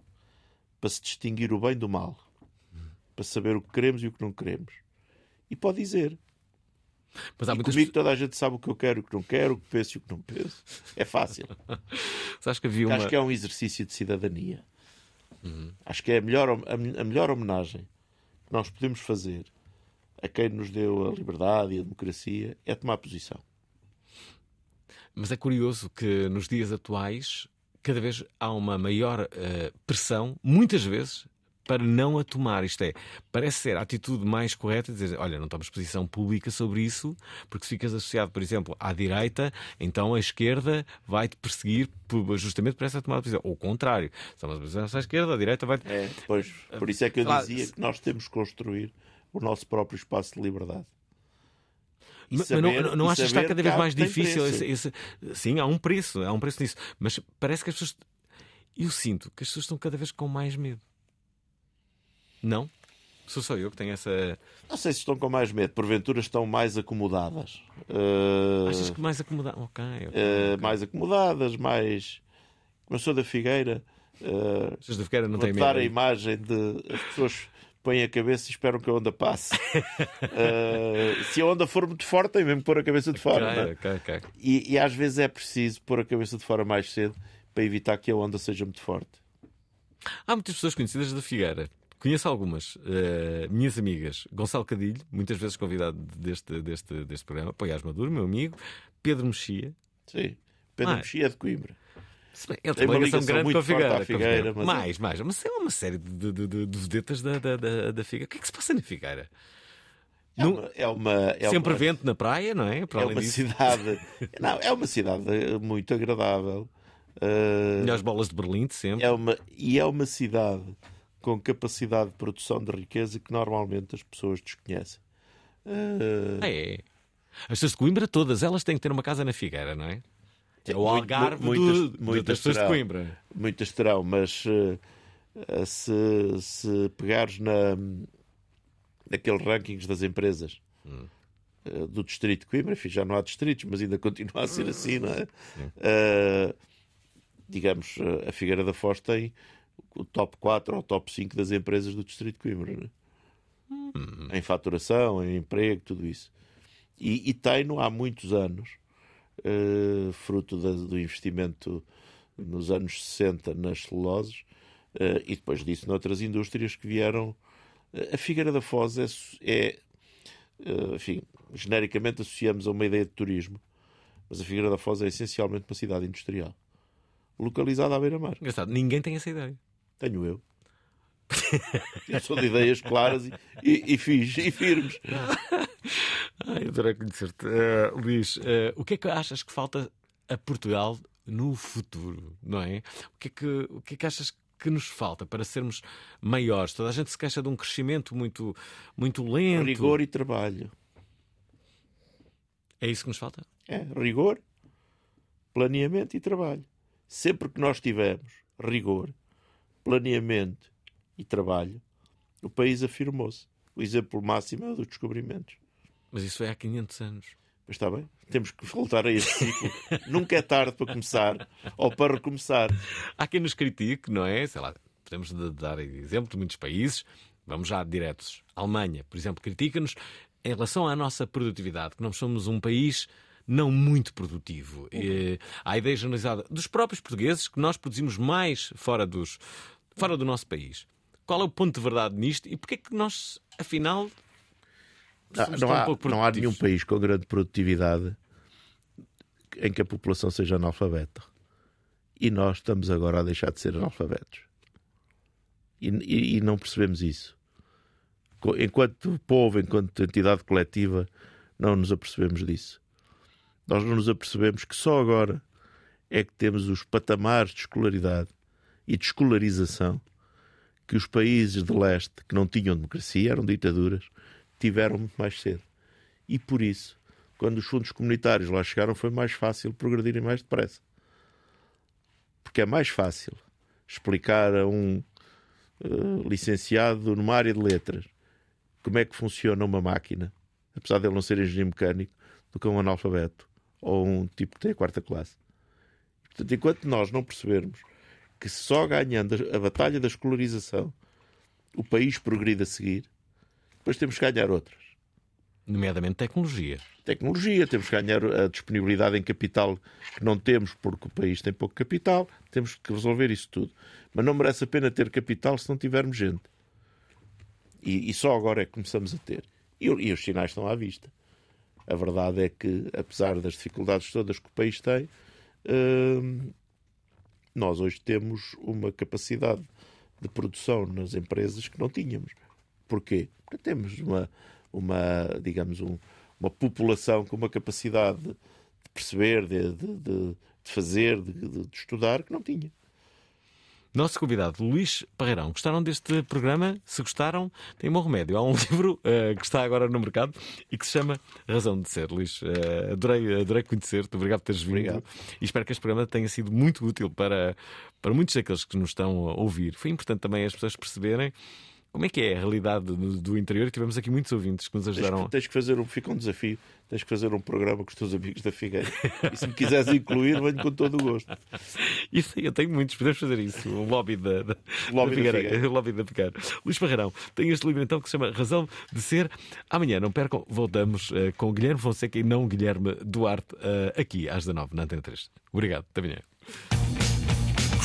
para se distinguir o bem do mal, para saber o que queremos e o que não queremos. E pode dizer. Mas há e muitas comigo toda a gente sabe o que eu quero e o que não quero, o que penso e o que não penso. É fácil. Acho que havia uma... Acho que é um exercício de cidadania. Acho que é a melhor, a melhor homenagem que nós podemos fazer a quem nos deu a liberdade e a democracia é tomar posição. Mas é curioso que nos dias atuais cada vez há uma maior eh, pressão, muitas vezes, para não a tomar. Isto é, parece ser a atitude mais correta dizer, olha, não tomas posição pública sobre isso, porque se ficas associado, por exemplo, à direita, então a esquerda vai-te perseguir justamente por essa tomada de posição. Ou o contrário, se tomas posição à esquerda, a direita vai-te... É, pois, por isso é que eu Claro, dizia que nós temos que construir o nosso próprio espaço de liberdade. Mas, saber- mas não, não achas que está cada vez mais difícil? esse- esse- sim, há um preço, há um preço nisso. Mas parece que as pessoas. Eu sinto que as pessoas estão cada vez com mais medo. Não? Sou só eu que tenho essa. Não sei se estão com mais medo, porventura estão mais acomodadas. Eh, Achas que mais acomodado? Ok, ok. eh, Mais acomodadas, mais. Como eu sou da Figueira. Uh, As da Figueira não têm dar medo. a imagem de as pessoas põem a cabeça e esperam que a onda passe. Eh, se a onda for muito forte, tem mesmo que pôr a cabeça de fora. É? ok, ok. E, e às vezes é preciso pôr a cabeça de fora mais cedo para evitar que a onda seja muito forte. Há muitas pessoas conhecidas da Figueira. Conheço algumas, eh, minhas amigas. Gonçalo Cadilho, muitas vezes convidado deste, deste, deste programa. Poiás Maduro, meu amigo. Pedro Mexia. Sim. Pedro Mexia é de Coimbra. Ele Tem uma ligação ligação grande com a Figueira. com a Figueira, mas- Mais, mais. Mas é uma série de, de, de, de vedetas da, da, da, da Figueira. O que é que se passa na Figueira? É uma, é uma, é Sempre uma, vento na praia, não é? Para é uma disso. cidade. Não, é uma cidade muito agradável. Uh, Melhores bolas de Berlim de sempre. é uma, e é uma cidade com capacidade de produção de riqueza que normalmente as pessoas desconhecem. Uh, é. As pessoas de Coimbra, todas elas têm que ter uma casa na Figueira, não é? É o Algarve muitas, do, muitas das pessoas de terão. Coimbra. Muitas terão, mas eh, se, se pegares na, naqueles rankings das empresas eh, do distrito de Coimbra, enfim, já não há distritos, mas ainda continua a ser assim, não é? Eh, digamos, a Figueira da Foz tem o top 4 ou o top 5 das empresas do distrito de Coimbra, é? em faturação, em emprego, tudo isso. E, e tem-no há muitos anos, eh, fruto da- do investimento nos anos 60 nas celuloses eh, e depois disso noutras indústrias que vieram. Eh, A Figueira da Foz é, é, enfim, genericamente associamos a uma ideia de turismo, mas a Figueira da Foz é essencialmente uma cidade industrial, localizada à beira-mar. Engraçado, ninguém tem essa ideia. Tenho eu. Eu sou de ideias claras e, e, e fiz, e firmes. Ai, eu adorei conhecer-te. Eh, Luís, eh, o que é que achas que falta a Portugal no futuro, não é? O que é que, o que, é que achas que nos falta para sermos maiores? Toda a gente se queixa de um crescimento muito, muito lento. Rigor e trabalho. É isso que nos falta? É, rigor, planeamento e trabalho. Sempre que nós tivermos rigor, planeamento e trabalho, o país afirmou-se. O exemplo máximo é o dos descobrimentos. Mas isso foi há 500 anos. Mas está bem, temos que voltar a esse ciclo. Nunca é tarde para começar ou para recomeçar. Há quem nos critique, não é? Sei lá, podemos dar exemplo de muitos países. Vamos já diretos. A Alemanha, por exemplo, critica-nos em relação à nossa produtividade, que nós somos um país não muito produtivo. E, há a ideia generalizada dos próprios portugueses que nós produzimos mais fora, dos, fora do nosso país. Qual é o ponto de verdade nisto e porquê é que nós, afinal, Não, somos não tão há, não há nenhum país com grande produtividade em que a população seja analfabeta. E nós estamos agora a deixar de ser analfabetos. E, e- e não percebemos isso. Enquanto povo, enquanto entidade coletiva, não nos apercebemos disso. Nós não nos apercebemos que só agora é que temos os patamares de escolaridade e de escolarização que os países de leste que não tinham democracia, eram ditaduras, tiveram muito mais cedo. E por isso, quando os fundos comunitários lá chegaram, foi mais fácil progredirem mais depressa. Porque é mais fácil explicar a um eh, licenciado numa área de letras como é que funciona uma máquina, apesar de ele não ser engenheiro mecânico, do que um analfabeto ou um tipo que tem a quarta classe. Portanto, enquanto nós não percebermos que só ganhando a batalha da escolarização o país progride a seguir, depois temos que ganhar outras. Nomeadamente tecnologia. Tecnologia, temos que ganhar a disponibilidade em capital que não temos porque o país tem pouco capital, temos que resolver isso tudo. Mas não merece a pena ter capital se não tivermos gente. E, e só agora é que começamos a ter. E, e os sinais estão à vista. A verdade é que, apesar das dificuldades todas que o país tem, hum, nós hoje temos uma capacidade de produção nas empresas que não tínhamos. Porquê? Porque temos uma, uma digamos, um, uma população com uma capacidade de perceber, de, de, de fazer, de, de estudar, que não tinha. Nosso convidado, Luís Parreirão. Gostaram deste programa? Se gostaram, tem um bom remédio. Há um livro uh, que está agora no mercado e que se chama Razão de Ser. Luís, uh, adorei, adorei conhecer-te. Obrigado por teres vindo. Obrigado. E espero que este programa tenha sido muito útil para, para muitos daqueles que nos estão a ouvir. Foi importante também as pessoas perceberem como é que é a realidade do, do interior tivemos aqui muitos ouvintes que nos ajudaram. Tens que, tens que fazer um, fica um desafio, tens que fazer um programa com os teus amigos da Figueira. E se me quiseres incluir, venho com todo o gosto. Isso, eu tenho muitos, podemos fazer isso. O lobby da, da, lobby da da Figueira. O lobby da Figueira. Luís Parreirão, tem este livro então que se chama Razão de Ser. Amanhã, não percam, voltamos eh, com Guilherme Fonseca e não Guilherme Duarte, eh, aqui às 19 na Antena 3. Obrigado, até amanhã.